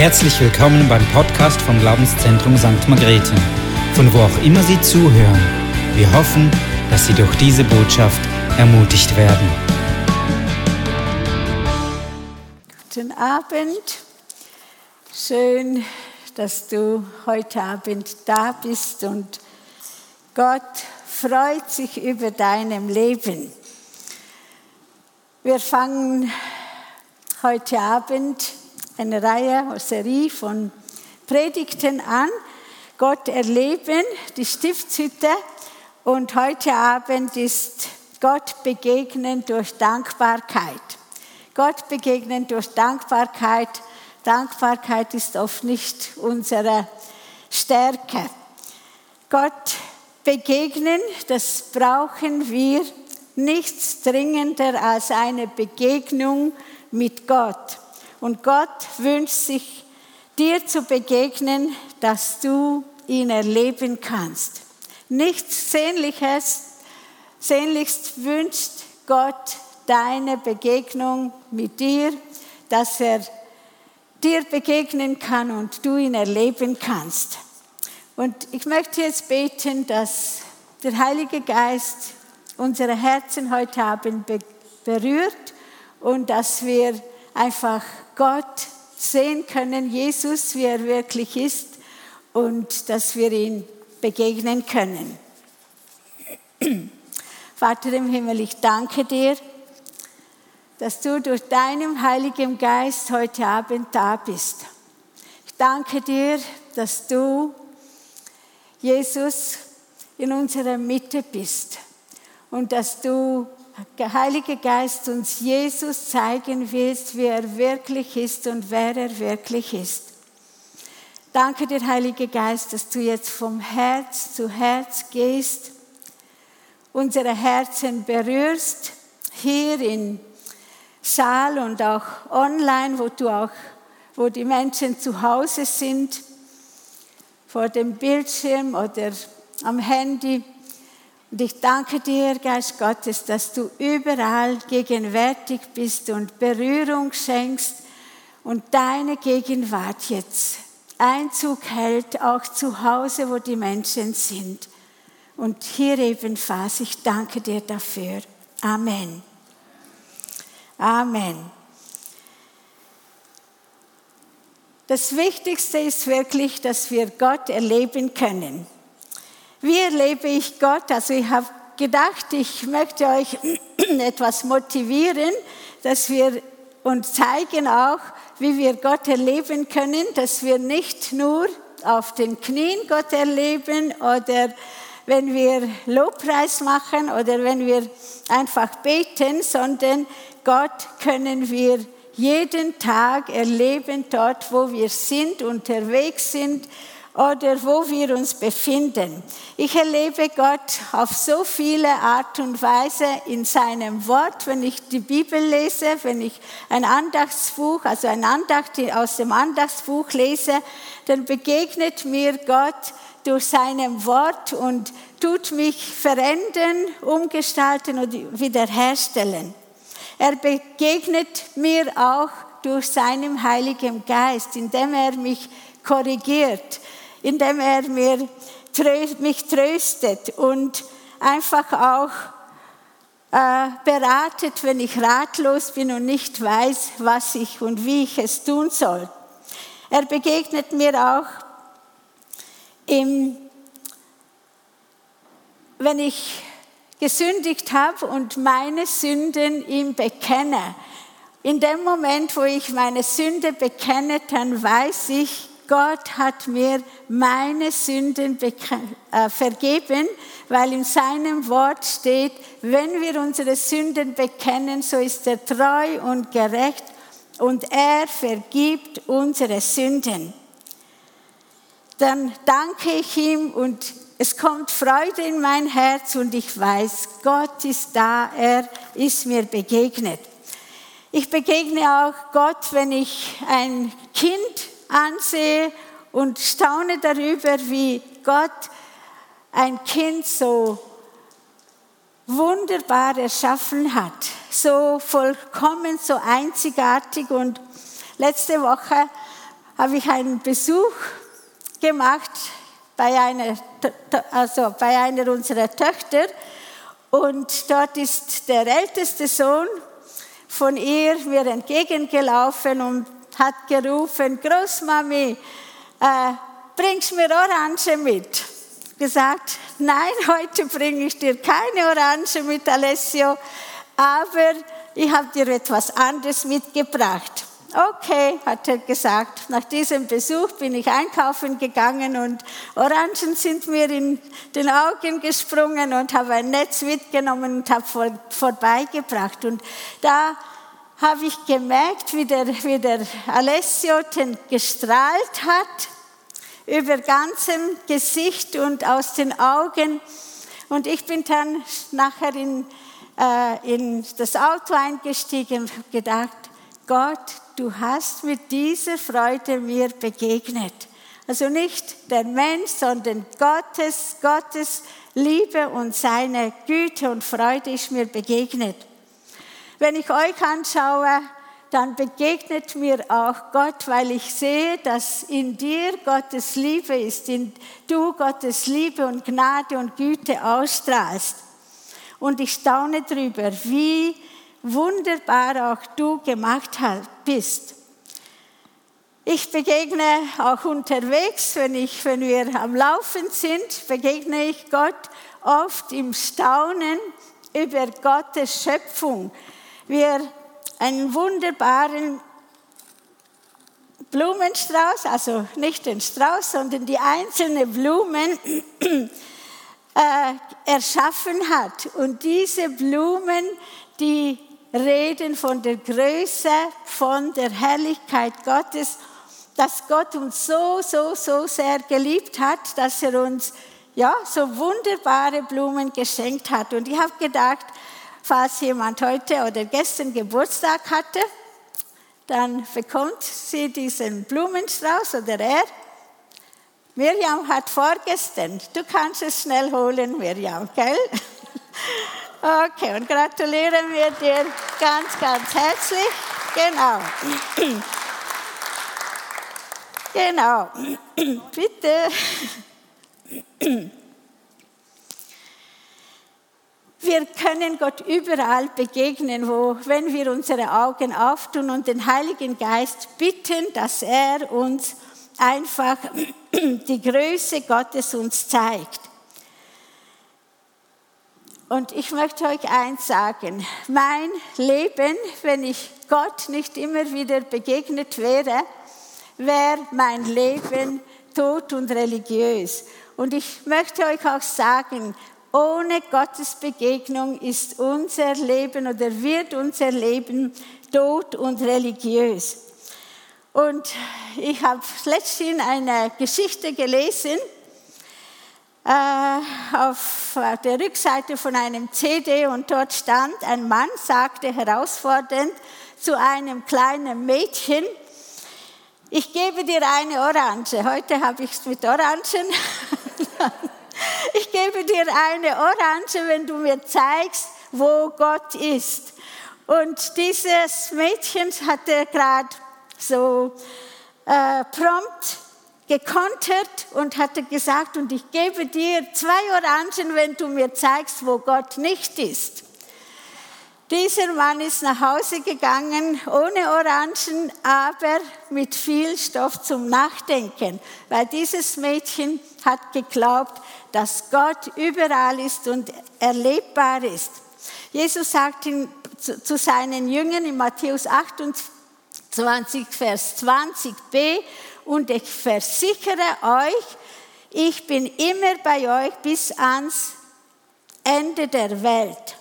herzlich willkommen beim Podcast vom Glaubenszentrum St. Margrethe, von wo auch immer Sie zuhören. Wir hoffen, dass Sie durch diese Botschaft ermutigt werden. Guten Abend. Schön, dass du heute Abend da bist und Gott freut sich über deinem Leben. Wir fangen heute Abend eine Reihe, eine Serie von Predigten an. Gott erleben, die Stiftshütte. Und heute Abend ist Gott begegnen durch Dankbarkeit. Gott begegnen durch Dankbarkeit. Dankbarkeit ist oft nicht unsere Stärke. Gott begegnen, das brauchen wir nichts dringender als eine Begegnung mit Gott. Und Gott wünscht sich, dir zu begegnen, dass du ihn erleben kannst. Nichts Sehnliches, sehnlichst wünscht Gott deine Begegnung mit dir, dass er dir begegnen kann und du ihn erleben kannst. Und ich möchte jetzt beten, dass der Heilige Geist unsere Herzen heute Abend berührt und dass wir einfach Gott sehen können, Jesus, wie er wirklich ist und dass wir ihn begegnen können. Vater im Himmel, ich danke dir, dass du durch deinen Heiligen Geist heute Abend da bist. Ich danke dir, dass du, Jesus, in unserer Mitte bist und dass du Heiliger Geist, uns Jesus zeigen willst, wie er wirklich ist und wer er wirklich ist. Danke dir, Heiliger Geist, dass du jetzt vom Herz zu Herz gehst, unsere Herzen berührst, hier im Saal und auch online, wo du auch, wo die Menschen zu Hause sind, vor dem Bildschirm oder am Handy. Und ich danke dir, Geist Gottes, dass du überall gegenwärtig bist und Berührung schenkst und deine Gegenwart jetzt Einzug hält, auch zu Hause, wo die Menschen sind. Und hier ebenfalls, ich danke dir dafür. Amen. Amen. Das Wichtigste ist wirklich, dass wir Gott erleben können. Wie erlebe ich Gott? Also ich habe gedacht, ich möchte euch etwas motivieren, dass wir uns zeigen auch, wie wir Gott erleben können, dass wir nicht nur auf den Knien Gott erleben oder wenn wir Lobpreis machen oder wenn wir einfach beten, sondern Gott können wir jeden Tag erleben, dort wo wir sind, unterwegs sind, oder wo wir uns befinden. Ich erlebe Gott auf so viele Art und Weise in seinem Wort, wenn ich die Bibel lese, wenn ich ein Andachtsbuch, also ein Andacht aus dem Andachtsbuch lese, dann begegnet mir Gott durch seinem Wort und tut mich verändern, umgestalten und wiederherstellen. Er begegnet mir auch durch seinen Heiligen Geist, indem er mich korrigiert, indem er mir, mich tröstet und einfach auch äh, beratet, wenn ich ratlos bin und nicht weiß, was ich und wie ich es tun soll. Er begegnet mir auch, im, wenn ich gesündigt habe und meine Sünden ihm bekenne. In dem Moment, wo ich meine Sünde bekenne, dann weiß ich, Gott hat mir meine Sünden äh, vergeben, weil in seinem Wort steht, wenn wir unsere Sünden bekennen, so ist er treu und gerecht und er vergibt unsere Sünden. Dann danke ich ihm und es kommt Freude in mein Herz und ich weiß, Gott ist da, er ist mir begegnet. Ich begegne auch Gott, wenn ich ein Kind ansehe und staune darüber, wie Gott ein Kind so wunderbar erschaffen hat, so vollkommen, so einzigartig. Und letzte Woche habe ich einen Besuch gemacht bei einer, also bei einer unserer Töchter. Und dort ist der älteste Sohn von ihr mir entgegengelaufen und hat gerufen, Großmami, äh, bringst mir Orange mit? Gesagt, nein, heute bringe ich dir keine Orange mit, Alessio, aber ich habe dir etwas anderes mitgebracht. Okay, hat er gesagt. Nach diesem Besuch bin ich einkaufen gegangen und Orangen sind mir in den Augen gesprungen und habe ein Netz mitgenommen und habe vor, vorbeigebracht. Und da habe ich gemerkt, wie der, wie der Alessio den gestrahlt hat, über ganzem Gesicht und aus den Augen. Und ich bin dann nachher in, äh, in das Auto eingestiegen und habe gedacht, Gott, du hast mit dieser Freude mir begegnet. Also nicht der Mensch, sondern Gottes, Gottes Liebe und seine Güte und Freude ist mir begegnet. Wenn ich euch anschaue, dann begegnet mir auch Gott, weil ich sehe, dass in dir Gottes Liebe ist, in du Gottes Liebe und Gnade und Güte ausstrahlst. Und ich staune darüber, wie wunderbar auch du gemacht bist. Ich begegne auch unterwegs, wenn, ich, wenn wir am Laufen sind, begegne ich Gott oft im Staunen über Gottes Schöpfung wir einen wunderbaren Blumenstrauß, also nicht den Strauß, sondern die einzelnen Blumen äh, erschaffen hat. Und diese Blumen, die reden von der Größe, von der Herrlichkeit Gottes, dass Gott uns so, so, so sehr geliebt hat, dass er uns ja, so wunderbare Blumen geschenkt hat. Und ich habe gedacht, Falls jemand heute oder gestern Geburtstag hatte, dann bekommt sie diesen Blumenstrauß oder er. Miriam hat vorgestern. Du kannst es schnell holen, Miriam, gell? Okay, und gratulieren wir dir ganz, ganz herzlich. Genau. Genau. Bitte. Wir können Gott überall begegnen, wo, wenn wir unsere Augen auftun und den Heiligen Geist bitten, dass er uns einfach die Größe Gottes uns zeigt. Und ich möchte euch eins sagen, mein Leben, wenn ich Gott nicht immer wieder begegnet wäre, wäre mein Leben tot und religiös. Und ich möchte euch auch sagen, ohne Gottes Begegnung ist unser Leben oder wird unser Leben tot und religiös. Und ich habe letztens eine Geschichte gelesen äh, auf der Rückseite von einem CD und dort stand, ein Mann sagte herausfordernd zu einem kleinen Mädchen, ich gebe dir eine Orange. Heute habe ich es mit Orangen. ich gebe dir eine Orange, wenn du mir zeigst, wo Gott ist. Und dieses Mädchen hatte gerade so äh, prompt gekontert und hatte gesagt, und ich gebe dir zwei Orangen, wenn du mir zeigst, wo Gott nicht ist. Dieser Mann ist nach Hause gegangen ohne Orangen, aber mit viel Stoff zum Nachdenken, weil dieses Mädchen hat geglaubt, dass Gott überall ist und erlebbar ist. Jesus sagt zu, seinen Jüngern in Matthäus 28, Vers 20b, und ich versichere euch, ich bin immer bei euch bis ans Ende der Welt.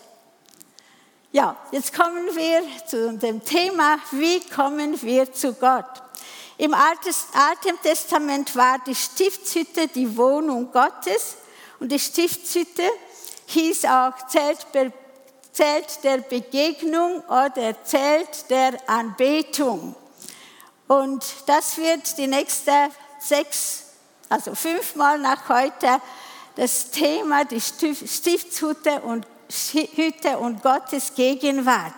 Ja, jetzt kommen wir zu dem Thema, wie kommen wir zu Gott? Im Alten Testament war die Stiftshütte die Wohnung Gottes und die Stiftshütte hieß auch Zelt, der Begegnung oder Zelt der Anbetung. Und das wird die nächsten sechs, also fünfmal nach heute das Thema, die Stiftshütte und, Hütte und Gottes Gegenwart.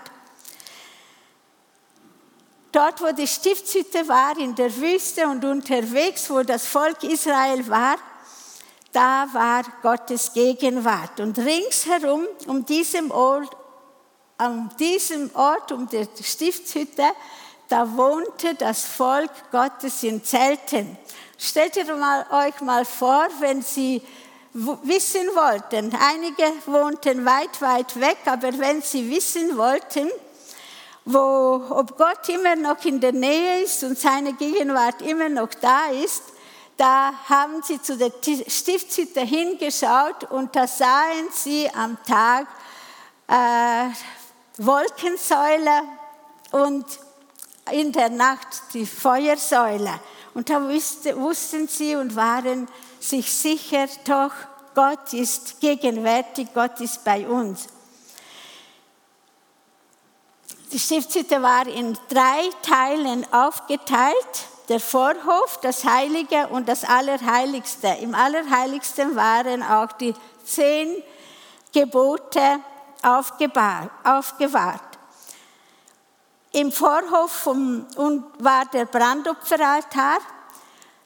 Dort, wo die Stiftshütte war, in der Wüste und unterwegs, wo das Volk Israel war, da war Gottes Gegenwart. Und ringsherum, um diesem Ort, an diesem Ort, um die Stiftshütte, da wohnte das Volk Gottes in Zelten. Stellt ihr euch mal vor, wenn Sie wissen wollten, einige wohnten weit, weit weg, aber wenn Sie wissen wollten, wo, ob Gott immer noch in der Nähe ist und seine Gegenwart immer noch da ist, da haben sie zu der Stiftshütte hingeschaut und da sahen sie am Tag äh, Wolkensäule und in der Nacht die Feuersäule. Und da wussten sie und waren sich sicher, doch Gott ist gegenwärtig, Gott ist bei uns. Die Stiftshütte war in drei Teilen aufgeteilt. Der Vorhof, das Heilige und das Allerheiligste. Im Allerheiligsten waren auch die zehn Gebote aufgewahrt. Im Vorhof war der Brandopferaltar.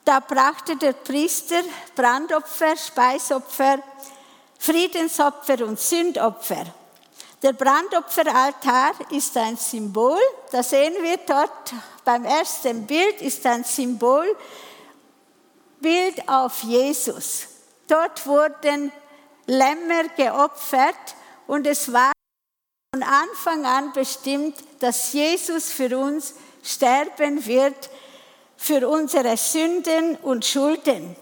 Da brachte der Priester Brandopfer, Speisopfer, Friedensopfer und Sündopfer. Der Brandopferaltar ist ein Symbol, das sehen wir dort beim ersten Bild, ist ein Symbol, Bild auf Jesus. Dort wurden Lämmer geopfert und es war von Anfang an bestimmt, dass Jesus für uns sterben wird, für unsere Sünden und Schulden.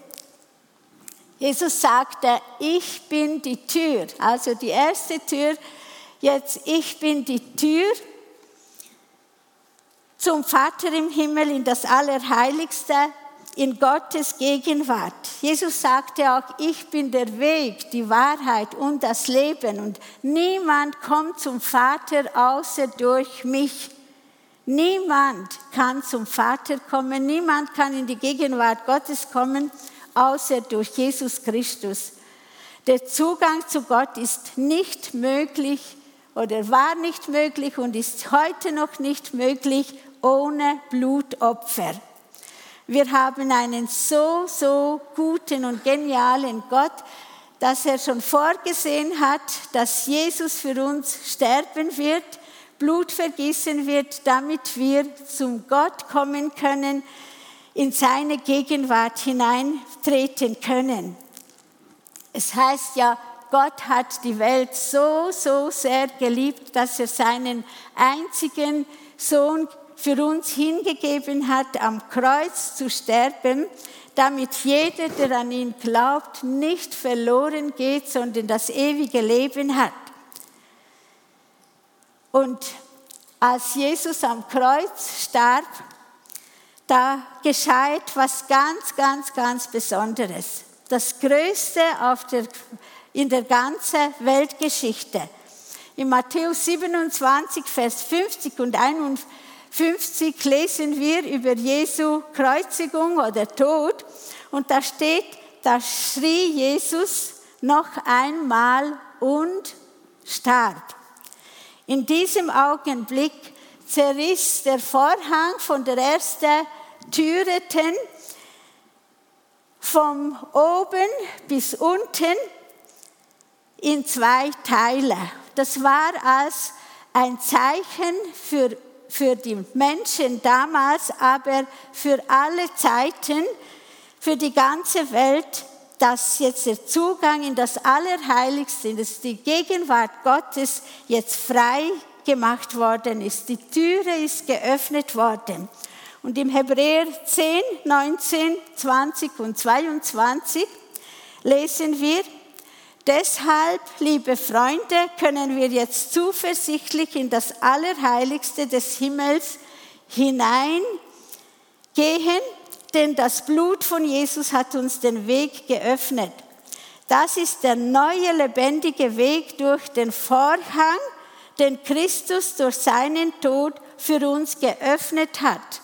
Jesus sagte, ich bin die Tür, also die erste Tür, Jetzt, ich bin die Tür zum Vater im Himmel in das Allerheiligste, in Gottes Gegenwart. Jesus sagte auch, ich bin der Weg, die Wahrheit und das Leben und niemand kommt zum Vater außer durch mich. Niemand kann zum Vater kommen, niemand kann in die Gegenwart Gottes kommen, außer durch Jesus Christus. Der Zugang zu Gott ist nicht möglich oder war nicht möglich und ist heute noch nicht möglich ohne Blutopfer. Wir haben einen so, so guten und genialen Gott, dass er schon vorgesehen hat, dass Jesus für uns sterben wird, Blut vergießen wird, damit wir zum Gott kommen können, in seine Gegenwart hineintreten können. Es heißt ja, Gott hat die Welt so, so sehr geliebt, dass er seinen einzigen Sohn für uns hingegeben hat, am Kreuz zu sterben, damit jeder, der an ihn glaubt, nicht verloren geht, sondern das ewige Leben hat. Und als Jesus am Kreuz starb, da geschah etwas ganz, ganz, ganz Besonderes. Das Größte der in der ganzen Weltgeschichte. In Matthäus 27, Vers 50 und 51 lesen wir über Jesu Kreuzigung oder Tod und da steht, da schrie Jesus noch einmal und starb. In diesem Augenblick zerriss der Vorhang von der ersten Türeten vom oben bis unten in zwei Teile. Das war als ein Zeichen für, für die Menschen damals, aber für alle Zeiten, für die ganze Welt, dass jetzt der Zugang in das Allerheiligste, dass die Gegenwart Gottes jetzt frei gemacht worden ist. Die Türe ist geöffnet worden. Und im Hebräer 10, 19, 20 und 22 lesen wir, Deshalb, liebe Freunde, können wir jetzt zuversichtlich in das Allerheiligste des Himmels hineingehen, denn das Blut von Jesus hat uns den Weg geöffnet. Das ist der neue lebendige Weg durch den Vorhang, den Christus durch seinen Tod für uns geöffnet hat.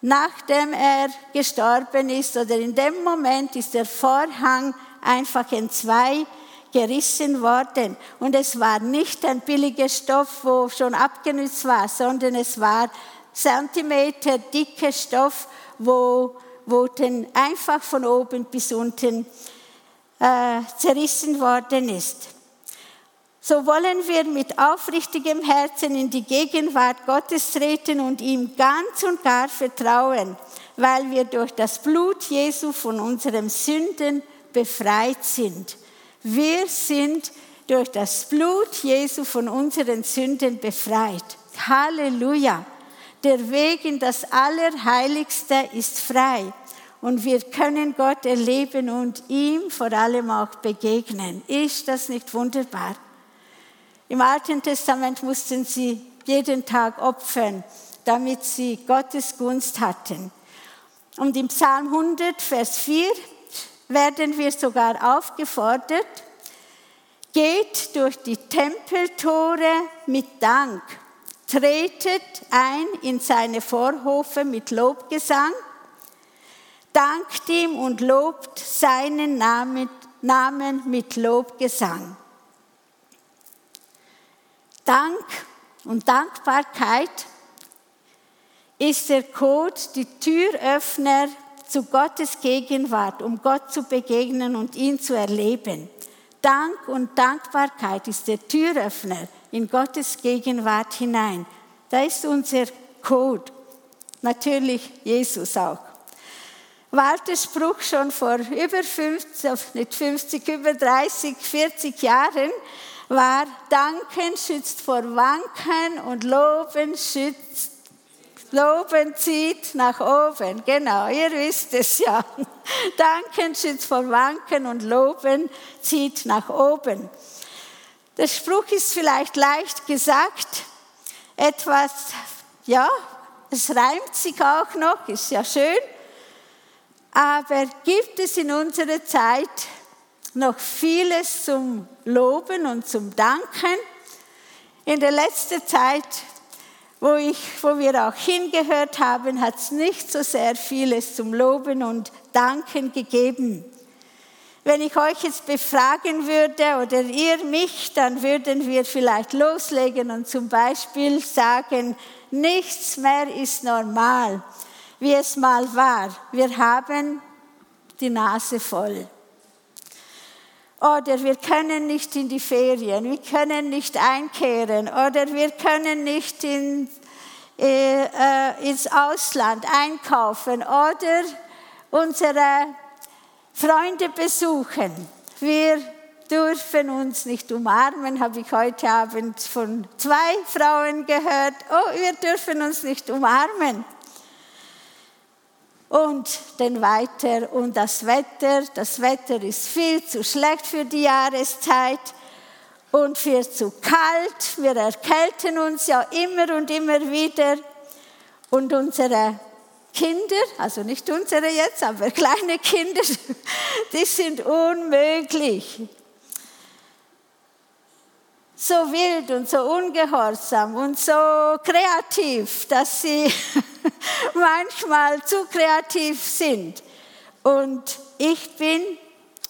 Nachdem er gestorben ist oder in dem Moment ist der Vorhang einfach in zwei gerissen worden. Und es war nicht ein billiger Stoff, wo schon abgenützt war, sondern es war Zentimeter dicke Stoff, wo, wo dann einfach von oben bis unten äh, zerrissen worden ist. So wollen wir mit aufrichtigem Herzen in die Gegenwart Gottes treten und ihm ganz und gar vertrauen, weil wir durch das Blut Jesu von unseren Sünden befreit sind. Wir sind durch das Blut Jesu von unseren Sünden befreit. Halleluja. Der Weg in das Allerheiligste ist frei und wir können Gott erleben und ihm vor allem auch begegnen. Ist das nicht wunderbar? Im Alten Testament mussten sie jeden Tag opfern, damit sie Gottes Gunst hatten. Und im Psalm 100, Vers 4 werden wir sogar aufgefordert, geht durch die Tempeltore mit Dank, tretet ein in seine Vorhofe mit Lobgesang, dankt ihm und lobt seinen Namen, mit Lobgesang. Dank und Dankbarkeit ist der Code, die Türöffner zu Gottes Gegenwart, um Gott zu begegnen und ihn zu erleben. Dank und Dankbarkeit ist der Türöffner in Gottes Gegenwart hinein. Da ist unser Code. Natürlich Jesus auch. Walter Spruch schon vor über 50, nicht 50, über 30, 40 Jahren war Danken schützt vor Wanken und Loben schützt Loben zieht nach oben. Genau, ihr wisst es ja. Danken schützt vor Wanken und Loben zieht nach oben. Der Spruch ist vielleicht leicht gesagt, etwas, ja, es reimt sich auch noch, ist ja schön, aber gibt es in unserer Zeit noch vieles zum Loben und zum Danken. In der letzten Zeit, wo, ich, wo wir auch hingehört haben, hat es nicht so sehr vieles zum Loben und Danken gegeben. Wenn ich euch jetzt befragen würde oder ihr mich, dann würden wir vielleicht loslegen und zum Beispiel sagen, nichts mehr ist normal, wie es mal war. Wir haben die Nase voll. Oder wir können nicht in die Ferien, wir können nicht einkehren oder wir können nicht in, äh, äh, ins Ausland einkaufen oder unsere Freunde besuchen. Wir dürfen uns nicht umarmen, habe ich heute Abend von zwei Frauen gehört. Oh, wir dürfen uns nicht umarmen und dann weiter und das Wetter. Das Wetter ist viel zu schlecht für die Jahreszeit und viel zu kalt. Wir erkälten uns ja immer und immer wieder und unsere Kinder, also nicht unsere jetzt, aber kleine Kinder, die sind unmöglich so wild und so ungehorsam und so kreativ, dass sie manchmal zu kreativ sind. Und ich bin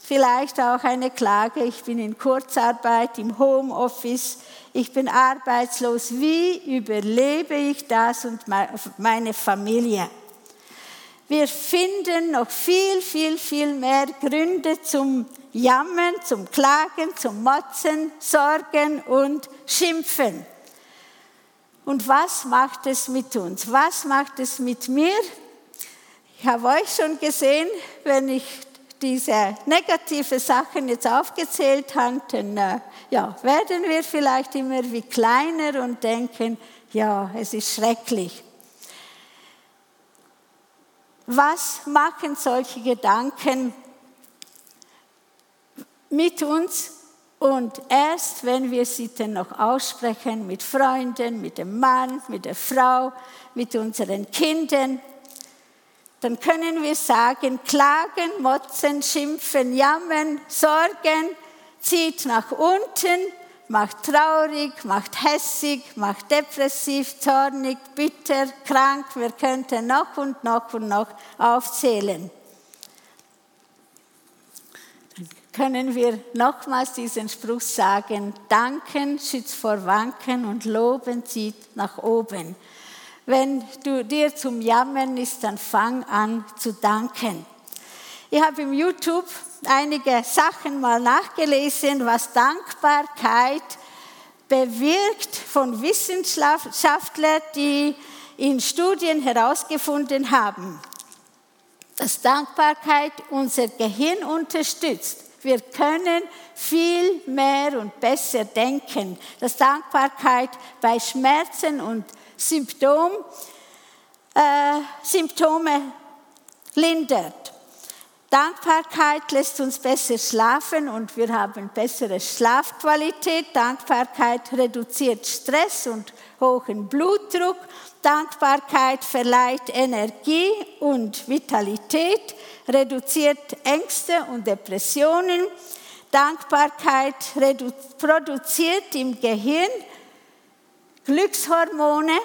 vielleicht auch eine Klage, ich bin in Kurzarbeit, im Homeoffice, ich bin arbeitslos. Wie überlebe ich das und meine Familie? Wir finden noch viel, viel, viel mehr Gründe zum Jammern, zum Klagen, zum Motzen, Sorgen und Schimpfen. Und was macht es mit uns? Was macht es mit mir? Ich habe euch schon gesehen, wenn ich diese negative Sachen jetzt aufgezählt habe, dann äh, ja, werden wir vielleicht immer wie kleiner und denken, ja, es ist schrecklich. Was machen solche Gedanken mit uns? Und erst wenn wir sie dann noch aussprechen mit Freunden, mit dem Mann, mit der Frau, mit unseren Kindern, dann können wir sagen, klagen, motzen, schimpfen, jammern, sorgen, zieht nach unten, macht traurig, macht hässig, macht depressiv, zornig, bitter, krank. Wir könnten noch und noch und noch aufzählen. können wir nochmals diesen Spruch sagen, danken schützt vor Wanken und loben zieht nach oben. Wenn du dir zum Jammern ist, dann fang an zu danken. Ich habe im YouTube einige Sachen mal nachgelesen, was Dankbarkeit bewirkt von Wissenschaftlern, die in Studien herausgefunden haben, dass Dankbarkeit unser Gehirn unterstützt. Wir können viel mehr und besser denken, dass Dankbarkeit bei Schmerzen und Symptom, äh, Symptome lindert. Dankbarkeit lässt uns besser schlafen und wir haben bessere Schlafqualität. Dankbarkeit reduziert Stress und hohen Blutdruck. Dankbarkeit verleiht Energie und Vitalität, reduziert Ängste und Depressionen. Dankbarkeit produziert im Gehirn Glückshormone.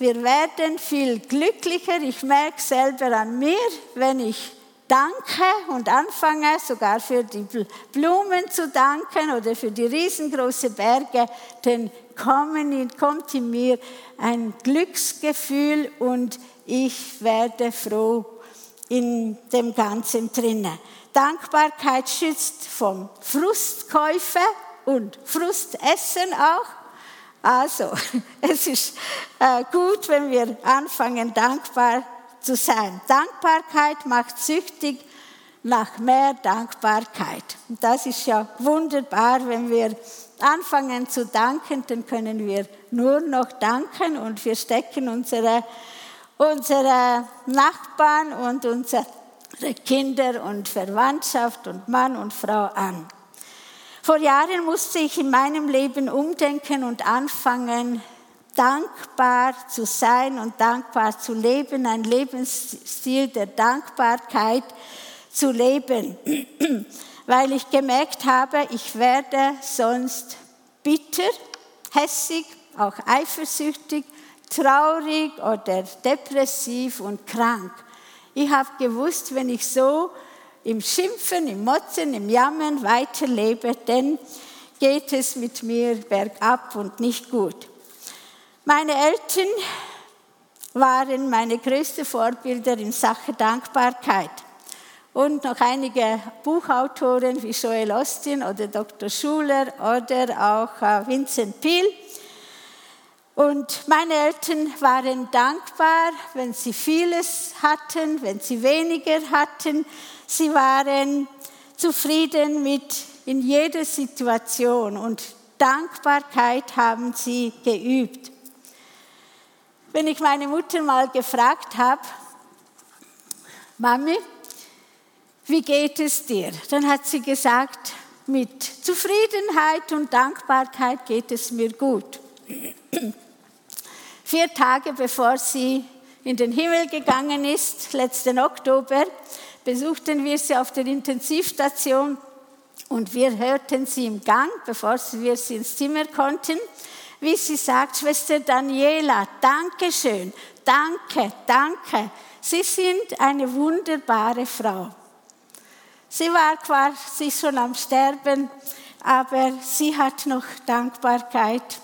Wir werden viel glücklicher. Ich merke selber an mir, wenn ich danke und anfange sogar für die Blumen zu danken oder für die riesengroßen Berge, dann kommt in mir ein Glücksgefühl und ich werde froh in dem Ganzen drinnen. Dankbarkeit schützt vom Frustkäufe und Frustessen auch. Also, es ist äh, gut, wenn wir anfangen, dankbar zu sein. Dankbarkeit macht süchtig nach mehr Dankbarkeit. Und das ist ja wunderbar, wenn wir anfangen zu danken, dann können wir nur noch danken und wir stecken unsere, unsere Nachbarn und unsere Kinder und Verwandtschaft und Mann und Frau an. Vor Jahren musste ich in meinem Leben umdenken und anfangen, dankbar zu sein und dankbar zu leben, ein Lebensstil der Dankbarkeit zu leben, weil ich gemerkt habe, ich werde sonst bitter, hässig, auch eifersüchtig, traurig oder depressiv und krank. Ich habe gewusst, wenn ich so im Schimpfen, im Motzen, im Jammern weiterlebe, dann geht es mit mir bergab und nicht gut. Meine Eltern waren meine größten Vorbilder in Sachen Dankbarkeit. Und noch einige Buchautoren wie Joel Austin oder Dr. Schuler oder auch äh, Vincent Peale und meine Eltern waren dankbar, wenn sie vieles hatten, wenn sie weniger hatten. Sie waren zufrieden mit in jeder Situation und Dankbarkeit haben sie geübt. Wenn ich meine Mutter mal gefragt habe, Mami, wie geht es dir? Dann hat sie gesagt, mit Zufriedenheit und Dankbarkeit geht es mir gut. Vier Tage bevor sie in den Himmel gegangen ist, letzten Oktober, besuchten wir sie auf der Intensivstation und wir hörten sie im Gang, bevor wir sie ins Zimmer konnten, wie sie sagt, Schwester Daniela, danke schön, danke, danke. Sie sind eine wunderbare Frau. Sie war quasi schon am Sterben, aber sie hat noch Dankbarkeit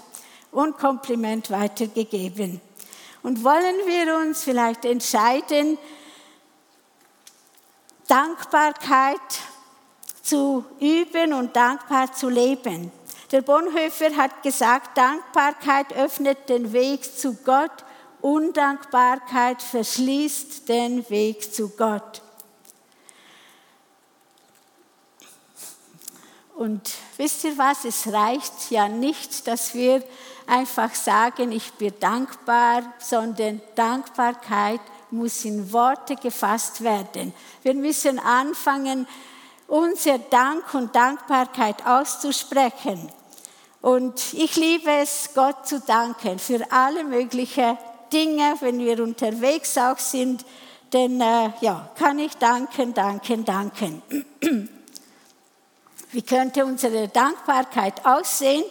und Kompliment weitergegeben. Und wollen wir uns vielleicht entscheiden, Dankbarkeit zu üben und dankbar zu leben. Der Bonhoeffer hat gesagt, Dankbarkeit öffnet den Weg zu Gott, Undankbarkeit verschließt den Weg zu Gott. Und wisst ihr was, es reicht ja nicht, dass wir einfach sagen, ich bin dankbar, sondern Dankbarkeit muss in Worte gefasst werden. Wir müssen anfangen, unser Dank und Dankbarkeit auszusprechen. Und ich liebe es, Gott zu danken für alle möglichen Dinge, wenn wir unterwegs auch sind. Denn äh, ja, kann ich danken, danken, danken. Wie könnte unsere Dankbarkeit aussehen?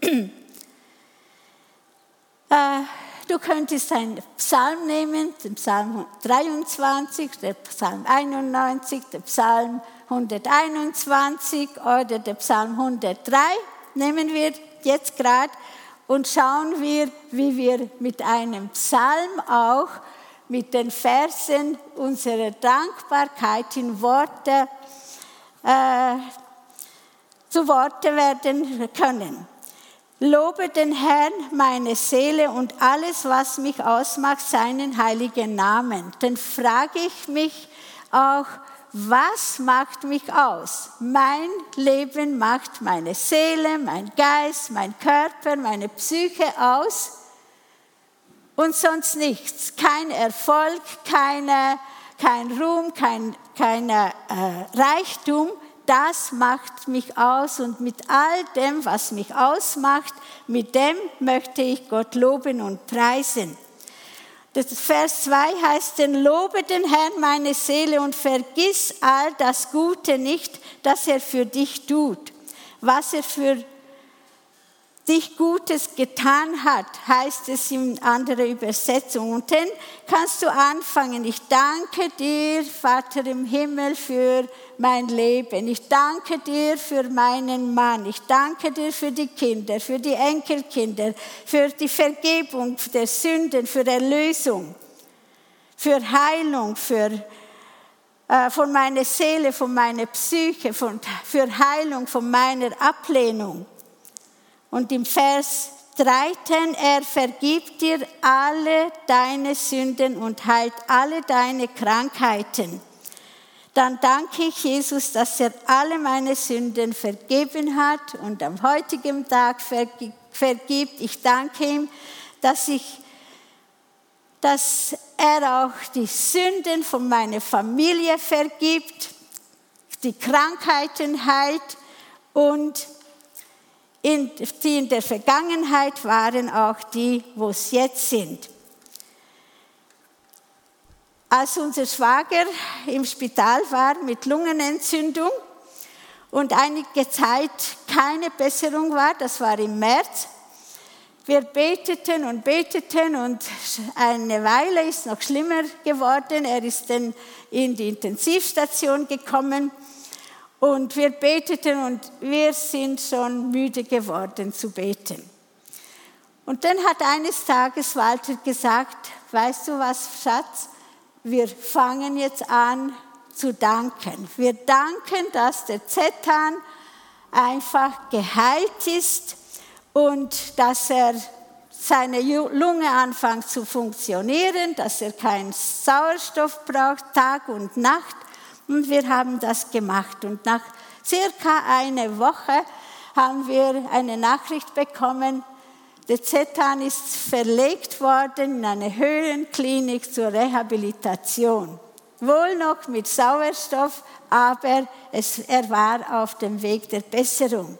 Äh, du könntest einen Psalm nehmen, den Psalm 23, den Psalm 91, den Psalm 121 oder den Psalm 103 nehmen wir jetzt gerade und schauen wir, wie wir mit einem Psalm auch mit den Versen unserer Dankbarkeit in Worte äh, zu Worte werden können. Lobe den Herrn, meine Seele und alles, was mich ausmacht, seinen heiligen Namen. Dann frage ich mich auch, was macht mich aus? Mein Leben macht meine Seele, mein Geist, mein Körper, meine Psyche aus und sonst nichts. Kein Erfolg, keine, kein Ruhm, kein, kein äh, Reichtum. Das macht mich aus und mit all dem, was mich ausmacht, mit dem möchte ich Gott loben und preisen. Das Vers 2 heißt, denn lobe den Herrn meine Seele und vergiss all das Gute nicht, das er für dich tut, was er für dich Gutes getan hat, heißt es in anderer Übersetzung. Und dann kannst du anfangen. Ich danke dir, Vater im Himmel, für mein Leben. Ich danke dir für meinen Mann. Ich danke dir für die Kinder, für die Enkelkinder, für die Vergebung der Sünden, für Erlösung, für Heilung, für äh, von meiner Seele, von meiner Psyche, von, für Heilung von meiner Ablehnung. Und im Vers 13, er vergibt dir alle deine Sünden und heilt alle deine Krankheiten. Dann danke ich Jesus, dass er alle meine Sünden vergeben hat und am heutigen Tag vergibt. Ich danke ihm, dass ich dass er auch die Sünden von meiner Familie vergibt, die Krankheiten heilt und in, die in der Vergangenheit waren, auch die, wo es jetzt sind. Als unser Schwager im Spital war mit Lungenentzündung und einige Zeit keine Besserung war, das war im März, wir beteten und beteten und eine Weile ist noch schlimmer geworden. Er ist dann in die Intensivstation gekommen und wir beteten und wir sind schon müde geworden zu beten. Und dann hat eines Tages Walter gesagt, weißt du was, Schatz, wir fangen jetzt an zu danken. Wir danken, dass der Zetan einfach geheilt ist und dass er seine Lunge anfängt zu funktionieren, dass er keinen Sauerstoff braucht, Tag und Nacht und wir haben das gemacht. Und nach circa einer Woche haben wir eine Nachricht bekommen, der Zetan ist verlegt worden in eine Höhlenklinik zur Rehabilitation. Wohl noch mit Sauerstoff, aber es, er war auf dem Weg der Besserung.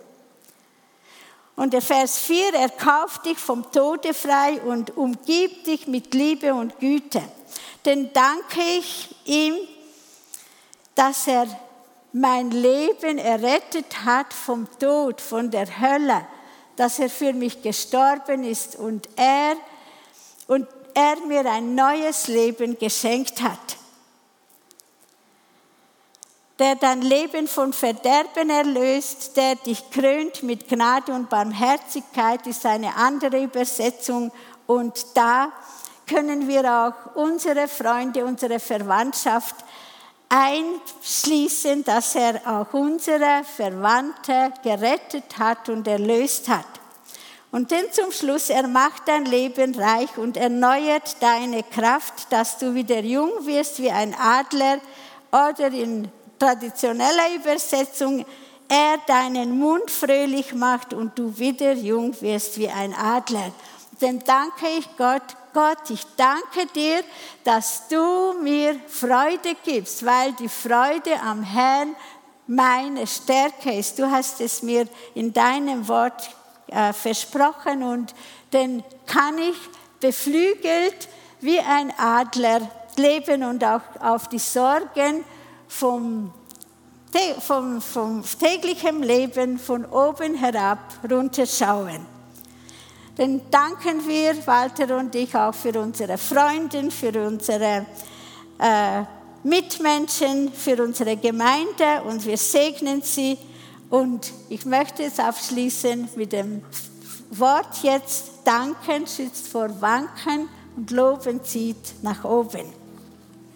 Und der Vers 4, er kauft dich vom Tode frei und umgibt dich mit Liebe und Güte. Denn danke ich ihm, dass er mein Leben errettet hat vom Tod, von der Hölle, dass er für mich gestorben ist und er, und er mir ein neues Leben geschenkt hat. Der dein Leben von Verderben erlöst, der dich krönt mit Gnade und Barmherzigkeit, ist eine andere Übersetzung. Und da können wir auch unsere Freunde, unsere Verwandtschaft einschließen, dass er auch unsere Verwandte gerettet hat und erlöst hat. Und dann zum Schluss, er macht dein Leben reich und erneuert deine Kraft, dass du wieder jung wirst wie ein Adler oder in traditioneller Übersetzung, er deinen Mund fröhlich macht und du wieder jung wirst wie ein Adler. Dann danke ich Gott Gott, ich danke dir, dass du mir Freude gibst, weil die Freude am Herrn meine Stärke ist. Du hast es mir in deinem Wort äh, versprochen und dann kann ich beflügelt wie ein Adler leben und auch auf die Sorgen vom, vom, vom täglichen Leben von oben herab runterschauen. Dann danken wir, Walter und ich, auch für unsere Freunde, für unsere äh, Mitmenschen, für unsere Gemeinde und wir segnen sie. Und ich möchte es abschließen mit dem Wort jetzt danken schützt vor Wanken und loben zieht nach oben.